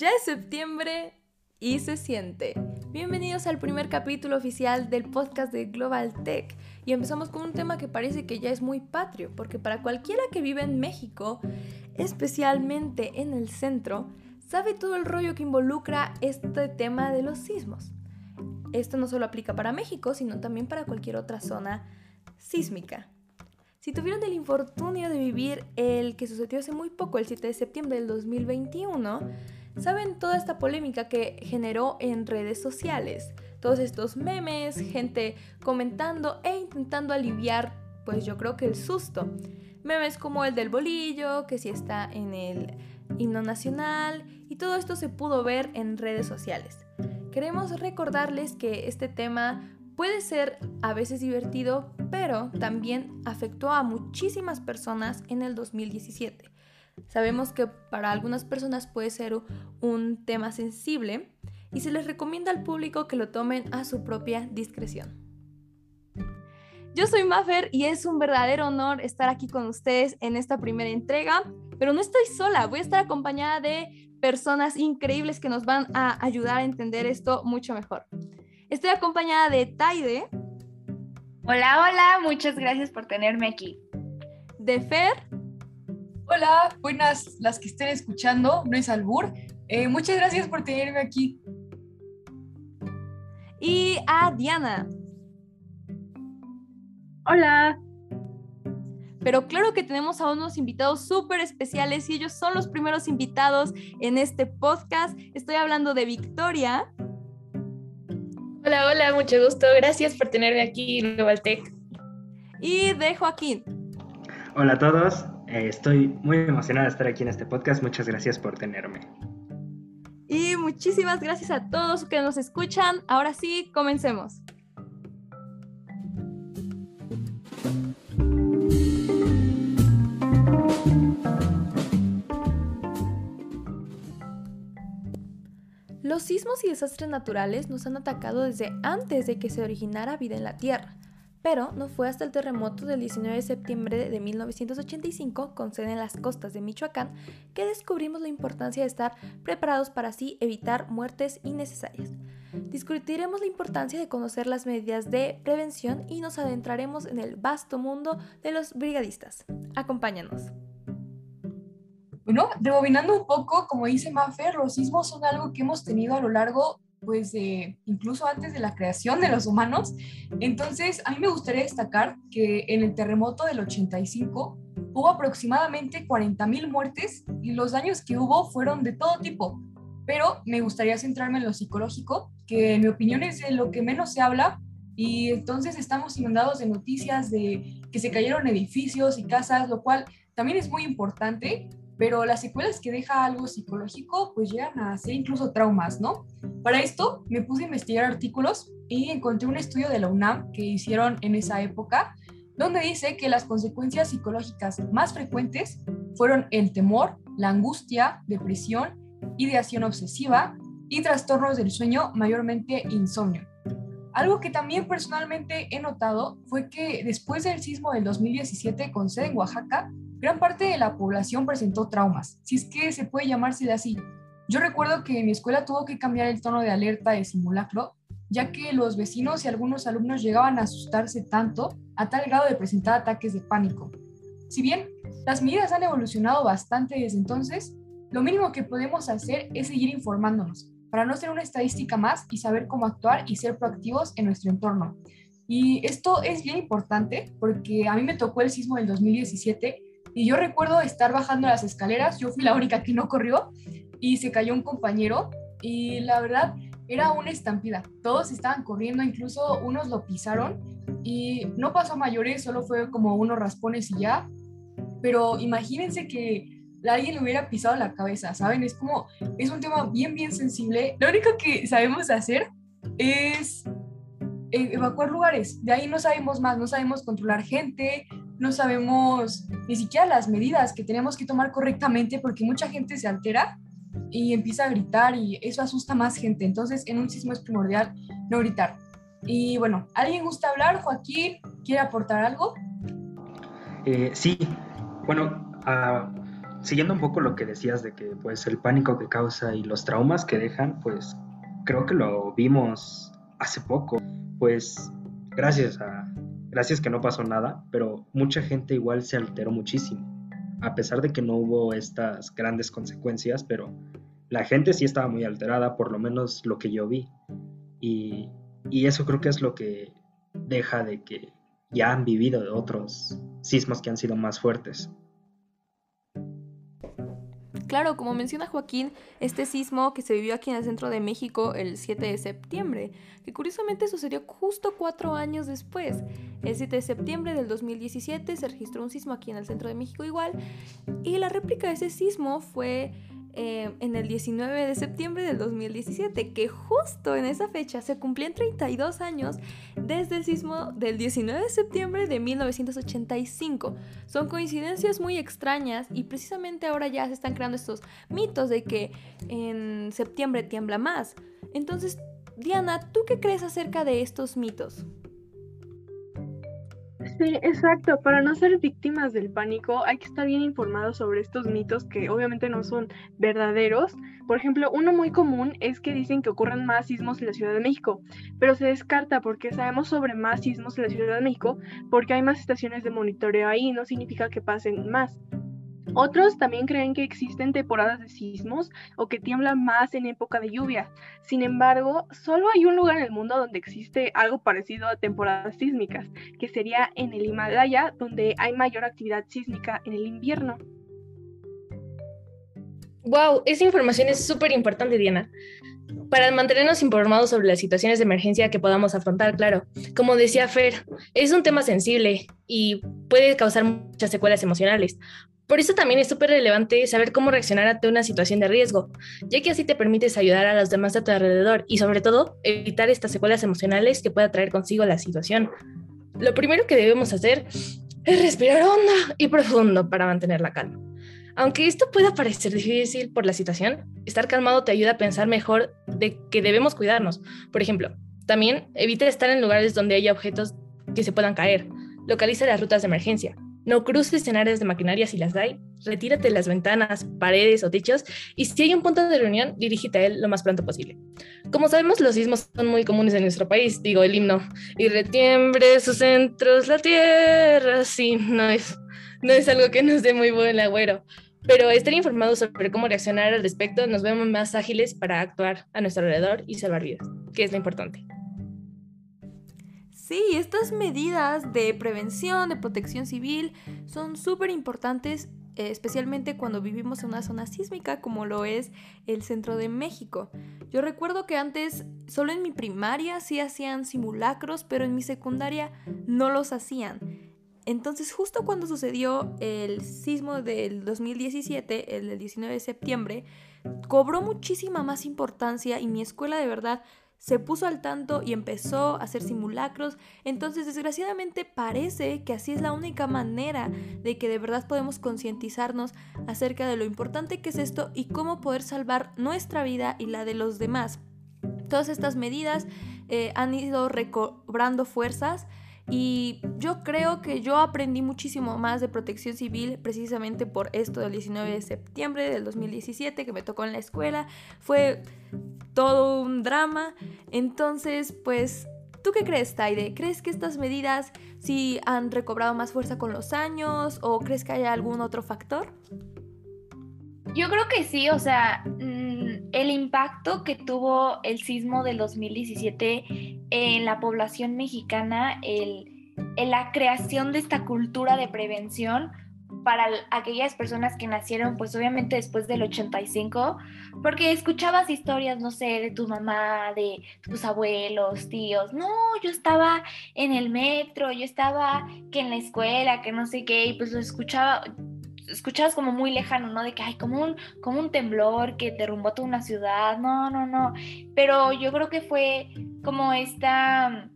Ya es septiembre y se siente. Bienvenidos al primer capítulo oficial del podcast de Global Tech. Y empezamos con un tema que parece que ya es muy patrio, porque para cualquiera que vive en México, especialmente en el centro, sabe todo el rollo que involucra este tema de los sismos. Esto no solo aplica para México, sino también para cualquier otra zona sísmica. Si tuvieron el infortunio de vivir el que sucedió hace muy poco, el 7 de septiembre del 2021, saben toda esta polémica que generó en redes sociales. Todos estos memes, gente comentando e intentando aliviar, pues yo creo que el susto. Memes como el del bolillo, que si está en el himno nacional, y todo esto se pudo ver en redes sociales. Queremos recordarles que este tema puede ser a veces divertido, pero también afectó a muchísimas personas en el 2017. Sabemos que para algunas personas puede ser un tema sensible y se les recomienda al público que lo tomen a su propia discreción. Yo soy Maffer y es un verdadero honor estar aquí con ustedes en esta primera entrega, pero no estoy sola, voy a estar acompañada de personas increíbles que nos van a ayudar a entender esto mucho mejor. Estoy acompañada de Taide. Hola, hola, muchas gracias por tenerme aquí. De Fer. Hola, buenas las que estén escuchando, no es albur. Eh, muchas gracias por tenerme aquí. Y a Diana. Hola. Pero claro que tenemos a unos invitados súper especiales y ellos son los primeros invitados en este podcast. Estoy hablando de Victoria. Hola, hola, mucho gusto. Gracias por tenerme aquí Global Tech. Y de Joaquín. Hola a todos, eh, estoy muy emocionada de estar aquí en este podcast. Muchas gracias por tenerme. Y muchísimas gracias a todos que nos escuchan. Ahora sí, comencemos. Los sismos y desastres naturales nos han atacado desde antes de que se originara vida en la Tierra. Pero no fue hasta el terremoto del 19 de septiembre de 1985, con sede en las costas de Michoacán, que descubrimos la importancia de estar preparados para así evitar muertes innecesarias. Discutiremos la importancia de conocer las medidas de prevención y nos adentraremos en el vasto mundo de los brigadistas. Acompáñanos. Bueno, rebobinando un poco, como dice Maffer, los sismos son algo que hemos tenido a lo largo pues incluso antes de la creación de los humanos. Entonces, a mí me gustaría destacar que en el terremoto del 85 hubo aproximadamente 40.000 muertes y los daños que hubo fueron de todo tipo. Pero me gustaría centrarme en lo psicológico, que en mi opinión es de lo que menos se habla y entonces estamos inundados de noticias de que se cayeron edificios y casas, lo cual también es muy importante, pero las secuelas que deja algo psicológico pues llegan a ser incluso traumas, ¿no? Para esto me puse a investigar artículos y encontré un estudio de la UNAM que hicieron en esa época, donde dice que las consecuencias psicológicas más frecuentes fueron el temor, la angustia, depresión, ideación obsesiva y trastornos del sueño, mayormente insomnio. Algo que también personalmente he notado fue que después del sismo del 2017 con sede en Oaxaca, gran parte de la población presentó traumas, si es que se puede llamarse así. Yo recuerdo que mi escuela tuvo que cambiar el tono de alerta de simulacro, ya que los vecinos y algunos alumnos llegaban a asustarse tanto a tal grado de presentar ataques de pánico. Si bien las medidas han evolucionado bastante desde entonces, lo mínimo que podemos hacer es seguir informándonos para no ser una estadística más y saber cómo actuar y ser proactivos en nuestro entorno. Y esto es bien importante porque a mí me tocó el sismo del 2017 y yo recuerdo estar bajando las escaleras, yo fui la única que no corrió y se cayó un compañero y la verdad era una estampida. Todos estaban corriendo, incluso unos lo pisaron y no pasó a mayores, solo fue como unos raspones y ya. Pero imagínense que alguien le hubiera pisado la cabeza, ¿saben? Es como, es un tema bien, bien sensible. Lo único que sabemos hacer es evacuar lugares. De ahí no sabemos más, no sabemos controlar gente, no sabemos ni siquiera las medidas que tenemos que tomar correctamente porque mucha gente se altera y empieza a gritar y eso asusta más gente. Entonces, en un sismo es primordial no gritar. Y bueno, ¿alguien gusta hablar? Joaquín, ¿quiere aportar algo? Eh, sí, bueno, ah, siguiendo un poco lo que decías de que pues el pánico que causa y los traumas que dejan, pues creo que lo vimos hace poco. Pues gracias a gracias que no pasó nada, pero mucha gente igual se alteró muchísimo. A pesar de que no hubo estas grandes consecuencias, pero la gente sí estaba muy alterada, por lo menos lo que yo vi. Y, eso creo que es lo que deja de que ya han vivido de otros sismos que han sido más fuertes. Claro, como menciona Joaquín, este sismo que se vivió aquí en el centro de México el 7 de septiembre, que curiosamente sucedió justo cuatro años después. El 7 de septiembre del 2017 se registró un sismo aquí en el centro de México igual, y la réplica de ese sismo fue eh, en el 19 de septiembre del 2017, que justo en esa fecha se cumplían 32 años desde el sismo del 19 de septiembre de 1985. Son coincidencias muy extrañas y precisamente ahora ya se están creando estos mitos de que en septiembre tiembla más. Entonces, Diana, ¿tú qué crees acerca de estos mitos? Sí, exacto. Para no ser víctimas del pánico hay que estar bien informados sobre estos mitos que obviamente no son verdaderos. Por ejemplo, uno muy común es que dicen que ocurren más sismos en la Ciudad de México, pero se descarta porque sabemos sobre más sismos en la Ciudad de México porque hay más estaciones de monitoreo ahí, no significa que pasen más. Otros también creen que existen temporadas de sismos o que tiembla más en época de lluvia. Sin embargo, solo hay un lugar en el mundo donde existe algo parecido a temporadas sísmicas, que sería en el Himalaya, donde hay mayor actividad sísmica en el invierno. Wow, esa información es súper importante, Diana. Para mantenernos informados sobre las situaciones de emergencia que podamos afrontar, claro. Como decía Fer, es un tema sensible y puede causar muchas secuelas emocionales. Por eso también es súper relevante saber cómo reaccionar ante una situación de riesgo, ya que así te permites ayudar a los demás a tu alrededor y sobre todo evitar estas secuelas emocionales que pueda traer consigo la situación. Lo primero que debemos hacer es respirar hondo y profundo para mantener la calma. Aunque esto pueda parecer difícil por la situación, estar calmado te ayuda a pensar mejor de que debemos cuidarnos. Por ejemplo, también evita estar en lugares donde haya objetos que se puedan caer. Localiza las rutas de emergencia. No cruces en de maquinaria si las hay. Retírate de las ventanas, paredes o techos y si hay un punto de reunión, dirígete a él lo más pronto posible. Como sabemos, los sismos son muy comunes en nuestro país, digo el himno, y retiembre sus centros la tierra. Sí, no es, no es algo que nos dé muy buen agüero. Pero estar informados sobre cómo reaccionar al respecto nos vemos más ágiles para actuar a nuestro alrededor y salvar vidas, que es lo importante. Sí, estas medidas de prevención, de protección civil, son súper importantes, eh, especialmente cuando vivimos en una zona sísmica como lo es el centro de México. Yo recuerdo que antes, solo en mi primaria sí hacían simulacros, pero en mi secundaria no los hacían. Entonces, justo cuando sucedió el sismo del 2017, el del 19 de septiembre, cobró muchísima más importancia y mi escuela de verdad se puso al tanto y empezó a hacer simulacros. Entonces, desgraciadamente parece que así es la única manera de que de verdad podemos concientizarnos acerca de lo importante que es esto y cómo poder salvar nuestra vida y la de los demás. Todas estas medidas eh, han ido recobrando fuerzas y yo creo que yo aprendí muchísimo más de protección civil precisamente por esto del 19 de septiembre del 2017 que me tocó en la escuela. Fue todo un drama. Entonces, pues, ¿tú qué crees, Taide? ¿Crees que estas medidas sí han recobrado más fuerza con los años o crees que haya algún otro factor? Yo creo que sí, o sea, el impacto que tuvo el sismo del 2017 en la población mexicana, el, en la creación de esta cultura de prevención, para aquellas personas que nacieron pues obviamente después del 85, porque escuchabas historias, no sé, de tu mamá, de tus abuelos, tíos, no, yo estaba en el metro, yo estaba que en la escuela, que no sé qué, y pues lo escuchaba, escuchabas como muy lejano, ¿no? De que hay como un, como un temblor que derrumbó toda una ciudad, no, no, no, pero yo creo que fue como esta,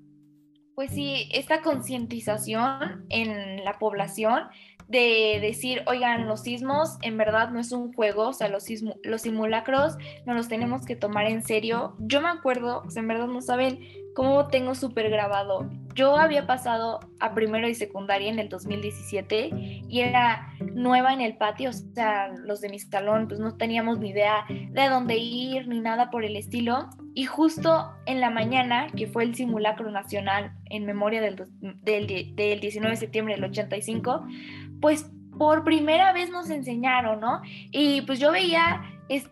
pues sí, esta concientización en la población de decir, oigan, los sismos en verdad no es un juego, o sea, los, los simulacros no los tenemos que tomar en serio. Yo me acuerdo, en verdad no saben cómo tengo súper grabado. Yo había pasado a primero y secundaria en el 2017 y era nueva en el patio, o sea, los de mi salón pues no teníamos ni idea de dónde ir ni nada por el estilo. Y justo en la mañana, que fue el simulacro nacional en memoria del, del, del 19 de septiembre del 85, pues por primera vez nos enseñaron, ¿no? Y pues yo veía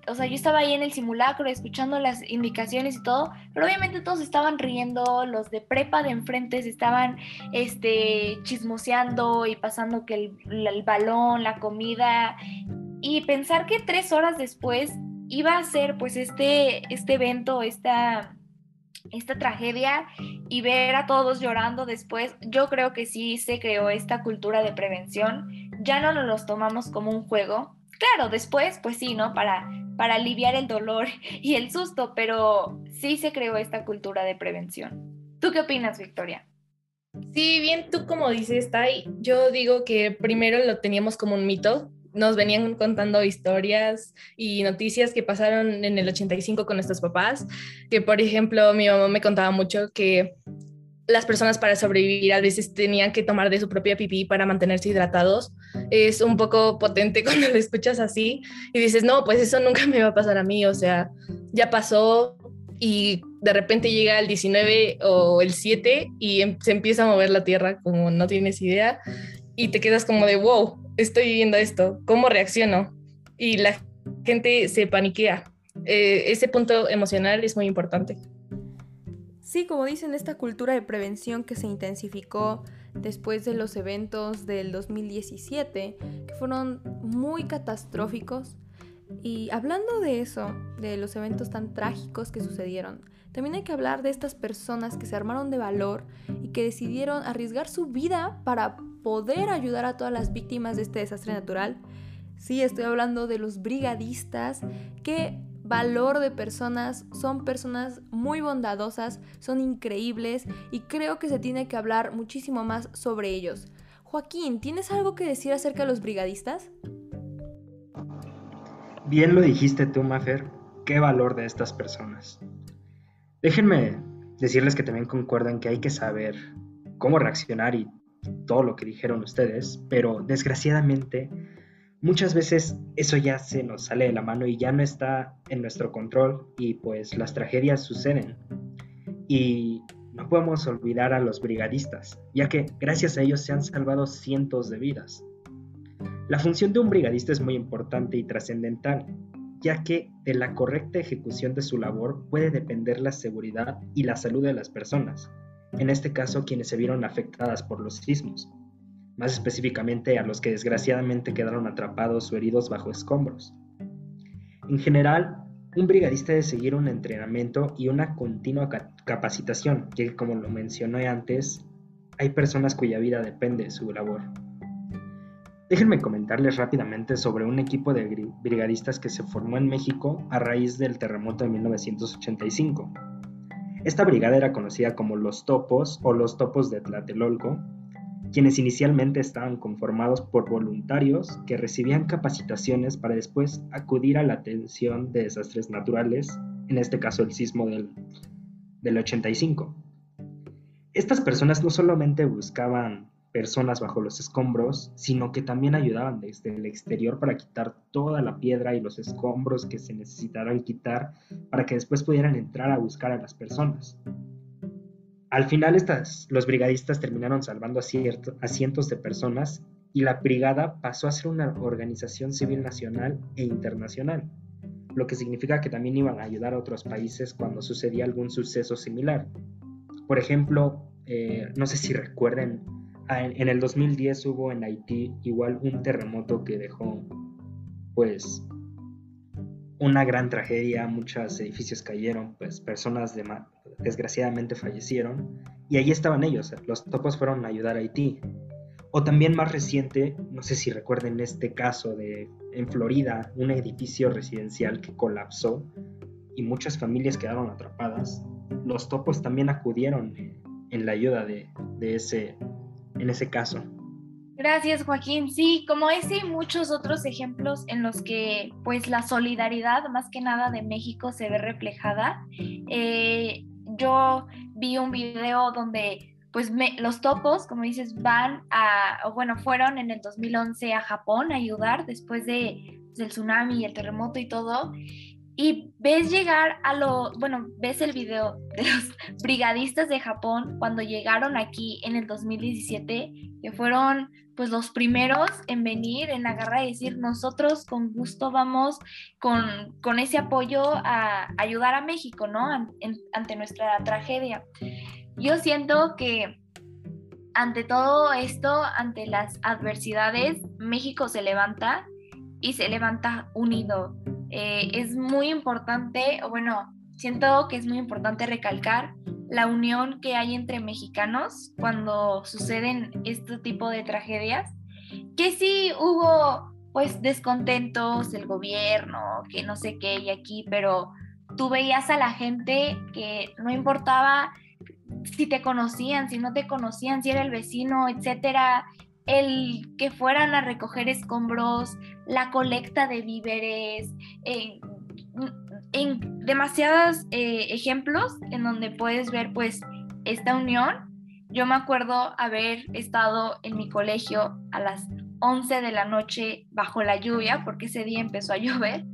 o sea, yo estaba ahí en el simulacro escuchando las indicaciones y todo, pero obviamente todos estaban riendo, los de prepa de enfrente estaban este, chismoseando y pasando que el, el balón, la comida, y pensar que tres horas después iba a ser pues este, este evento, esta, esta tragedia y ver a todos llorando después, yo creo que sí se creó esta cultura de prevención, ya no nos los tomamos como un juego, Claro, después, pues sí, ¿no? Para, para aliviar el dolor y el susto, pero sí se creó esta cultura de prevención. ¿Tú qué opinas, Victoria? Sí, bien, tú como dices, Tai, yo digo que primero lo teníamos como un mito. Nos venían contando historias y noticias que pasaron en el 85 con nuestros papás, que por ejemplo mi mamá me contaba mucho que las personas para sobrevivir a veces tenían que tomar de su propia pipí para mantenerse hidratados. Es un poco potente cuando lo escuchas así y dices, no, pues eso nunca me va a pasar a mí, o sea, ya pasó y de repente llega el 19 o el 7 y em, se empieza a mover la tierra como no tienes idea y te quedas como de, wow, estoy viviendo esto, ¿cómo reacciono? Y la gente se paniquea. Eh, ese punto emocional es muy importante. Sí, como dicen, esta cultura de prevención que se intensificó después de los eventos del 2017, que fueron muy catastróficos. Y hablando de eso, de los eventos tan trágicos que sucedieron, también hay que hablar de estas personas que se armaron de valor y que decidieron arriesgar su vida para poder ayudar a todas las víctimas de este desastre natural. Sí, estoy hablando de los brigadistas que valor de personas, son personas muy bondadosas, son increíbles y creo que se tiene que hablar muchísimo más sobre ellos. Joaquín, ¿tienes algo que decir acerca de los brigadistas? Bien lo dijiste tú, Mafer, qué valor de estas personas. Déjenme decirles que también concuerdan que hay que saber cómo reaccionar y todo lo que dijeron ustedes, pero desgraciadamente muchas veces eso ya se nos sale de la mano y ya no está en nuestro control y pues las tragedias suceden. Y no podemos olvidar a los brigadistas, ya que gracias a ellos se han salvado cientos de vidas. La función de un brigadista es muy importante y trascendental, ya que de la correcta ejecución de su labor puede depender la seguridad y la salud de las personas, en este caso quienes se vieron afectadas por los sismos más específicamente a los que desgraciadamente quedaron atrapados o heridos bajo escombros. En general, un brigadista debe seguir un entrenamiento y una continua capacitación, ya que como lo mencioné antes, hay personas cuya vida depende de su labor. Déjenme comentarles rápidamente sobre un equipo de brigadistas que se formó en México a raíz del terremoto de 1985. Esta brigada era conocida como los Topos o los Topos de Tlatelolco quienes inicialmente estaban conformados por voluntarios que recibían capacitaciones para después acudir a la atención de desastres naturales, en este caso el sismo del, del 85. Estas personas no solamente buscaban personas bajo los escombros, sino que también ayudaban desde el exterior para quitar toda la piedra y los escombros que se necesitaran quitar para que después pudieran entrar a buscar a las personas. Al final estas, los brigadistas terminaron salvando a, a cientos de personas y la brigada pasó a ser una organización civil nacional e internacional, lo que significa que también iban a ayudar a otros países cuando sucedía algún suceso similar. Por ejemplo, eh, no sé si recuerden, en, el 2010 hubo en Haití igual un terremoto que dejó pues una gran tragedia, muchos edificios cayeron, pues personas de desgraciadamente fallecieron y ahí estaban ellos, los topos fueron a ayudar a Haití. O también más reciente, no sé si recuerden este caso de en Florida, un edificio residencial que colapsó y muchas familias quedaron atrapadas. Los topos también acudieron en la ayuda de, de ese, en ese caso. Gracias, Joaquín. Sí, como ese y muchos otros ejemplos en los que pues la solidaridad más que nada de México se ve reflejada. Eh, yo vi un video donde pues los topos, como dices, van a, o bueno, fueron en el 2011 a Japón a ayudar después de, pues, del tsunami y el terremoto y todo. Y ves llegar a lo, bueno, ves el video de los brigadistas de Japón cuando llegaron aquí en el 2017, que fueron pues los primeros en venir, en agarrar y decir, nosotros con gusto vamos con, con ese apoyo a ayudar a México, ¿no? ante nuestra tragedia. Yo siento que ante todo esto, ante las adversidades, México se levanta y se levanta unido. Eh, es muy importante, o bueno, siento que es muy importante recalcar la unión que hay entre mexicanos cuando suceden este tipo de tragedias, que sí hubo pues descontentos del gobierno, que no sé qué y aquí, pero tú veías a la gente que no importaba si te conocían, si no te conocían, si era el vecino, etcétera, el que fueran a recoger escombros, la colecta de víveres, en, demasiados eh, ejemplos en donde puedes ver pues esta unión. Yo me acuerdo haber estado en mi colegio a las 11 de la noche bajo la lluvia, porque ese día empezó a llover,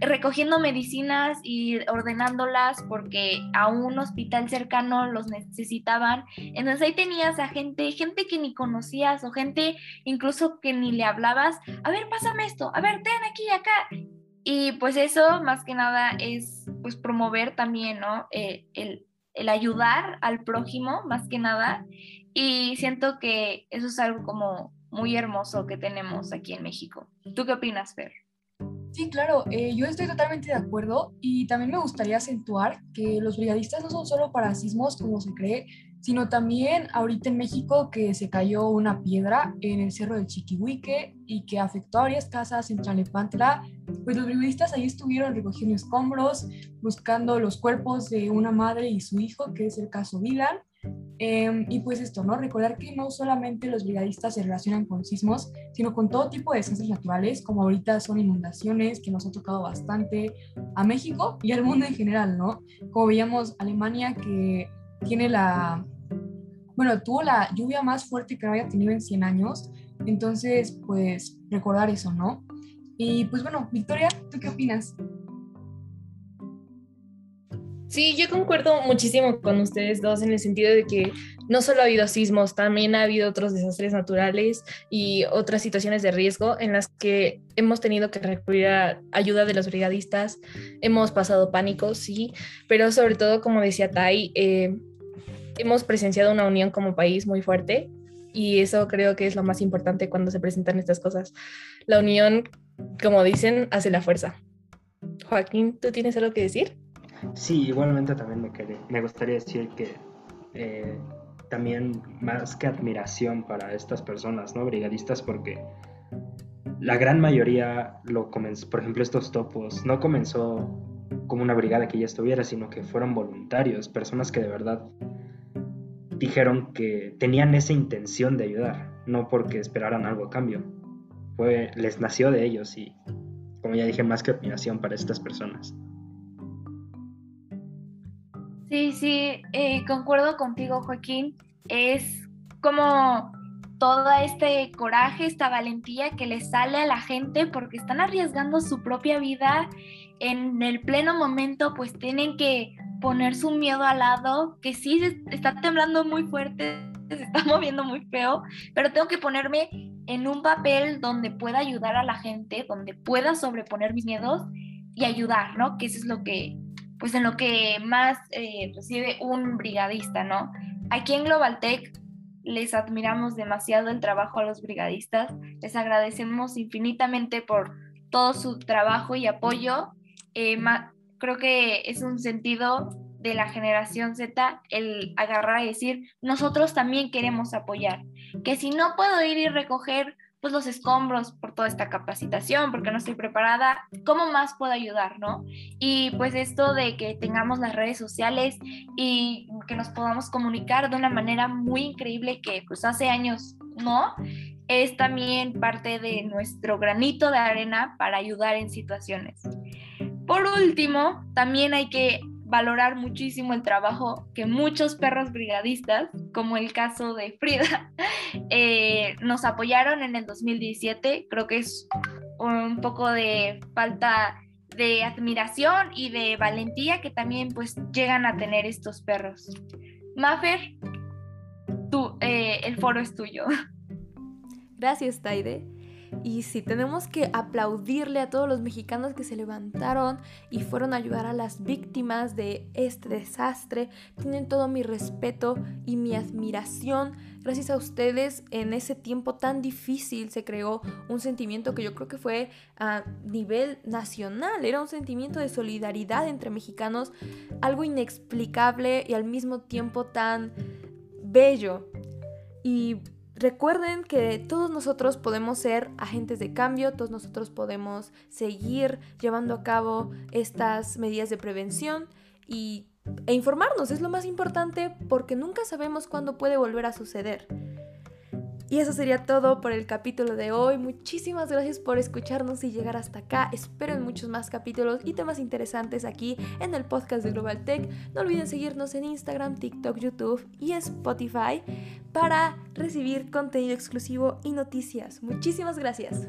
recogiendo medicinas y ordenándolas porque a un hospital cercano los necesitaban. Entonces ahí tenías a gente, gente que ni conocías o gente incluso que ni le hablabas. A ver, pásame esto, a ver, ten aquí acá. Y pues eso más que nada es pues promover también, ¿no? Eh, el, el ayudar al prójimo más que nada. Y siento que eso es algo como muy hermoso que tenemos aquí en México. ¿Tú qué opinas, Fer? Sí, claro, eh, yo estoy totalmente de acuerdo y también me gustaría acentuar que los brigadistas no son solo para sismos como se cree, sino también ahorita en México que se cayó una piedra en el cerro del Chiquihuique y que afectó a varias casas en Tlalnepantla, pues los brigadistas ahí estuvieron recogiendo escombros, buscando los cuerpos de una madre y su hijo, que es el caso Vidal, Em, y pues esto, ¿no? Recordar que no solamente los brigadistas se relacionan con sismos, sino con todo tipo de desastres naturales, como ahorita son inundaciones, que nos ha tocado bastante a México y al mundo en general, ¿no? Como veíamos, Alemania que tiene la, bueno, tuvo la lluvia más fuerte que había tenido en 100 años, entonces, pues recordar eso, ¿no? Y pues bueno, Victoria, ¿tú qué opinas? Sí, yo concuerdo muchísimo con ustedes dos en el sentido de que no solo ha habido sismos, también ha habido otros desastres naturales y otras situaciones de riesgo en las que hemos tenido que recurrir a ayuda de los brigadistas, hemos pasado pánico, sí, pero sobre todo, como decía Tai, eh, hemos presenciado una unión como país muy fuerte y eso creo que es lo más importante cuando se presentan estas cosas. La unión, como dicen, hace la fuerza. Joaquín, ¿tú tienes algo que decir? Sí, igualmente también me, me gustaría decir que eh, también más que admiración para estas personas, ¿no? Brigadistas, porque la gran mayoría lo comenzó, por ejemplo, estos topos, no comenzó como una brigada que ya estuviera, sino que fueron voluntarios, personas que de verdad dijeron que tenían esa intención de ayudar, no porque esperaran algo a cambio. Fue, les nació de ellos y, como ya dije, más que admiración para estas personas. Sí, sí, eh, concuerdo contigo, Joaquín. Es como todo este coraje, esta valentía que le sale a la gente porque están arriesgando su propia vida en el pleno momento, pues tienen que poner su miedo al lado, que sí está temblando muy fuerte, se está moviendo muy feo, pero tengo que ponerme en un papel donde pueda ayudar a la gente, donde pueda sobreponer mis miedos y ayudar, ¿no? Que eso es lo que pues en lo que más eh, recibe un brigadista, ¿no? Aquí en Global Tech les admiramos demasiado el trabajo a los brigadistas, les agradecemos infinitamente por todo su trabajo y apoyo. Eh, creo que es un sentido de la generación Z el agarrar y decir, nosotros también queremos apoyar, que si no puedo ir y recoger pues los escombros por toda esta capacitación, porque no estoy preparada, ¿cómo más puedo ayudar, no? Y pues esto de que tengamos las redes sociales y que nos podamos comunicar de una manera muy increíble que pues hace años no, es también parte de nuestro granito de arena para ayudar en situaciones. Por último, también hay que valorar muchísimo el trabajo que muchos perros brigadistas, como el caso de Frida, eh, nos apoyaron en el 2017. Creo que es un poco de falta de admiración y de valentía que también pues llegan a tener estos perros. Maffer, tú, eh, el foro es tuyo. Gracias, Taide. Y sí, tenemos que aplaudirle a todos los mexicanos que se levantaron y fueron a ayudar a las víctimas de este desastre. Tienen todo mi respeto y mi admiración. Gracias a ustedes en ese tiempo tan difícil se creó un sentimiento que yo creo que fue a nivel nacional. Era un sentimiento de solidaridad entre mexicanos, algo inexplicable y al mismo tiempo tan bello. Y Recuerden que todos nosotros podemos ser agentes de cambio, todos nosotros podemos seguir llevando a cabo estas medidas de prevención y, e informarnos, es lo más importante porque nunca sabemos cuándo puede volver a suceder. Y eso sería todo por el capítulo de hoy. Muchísimas gracias por escucharnos y llegar hasta acá. Espero en muchos más capítulos y temas interesantes aquí en el podcast de Global Tech. No olviden seguirnos en Instagram, TikTok, YouTube y Spotify para recibir contenido exclusivo y noticias. Muchísimas gracias.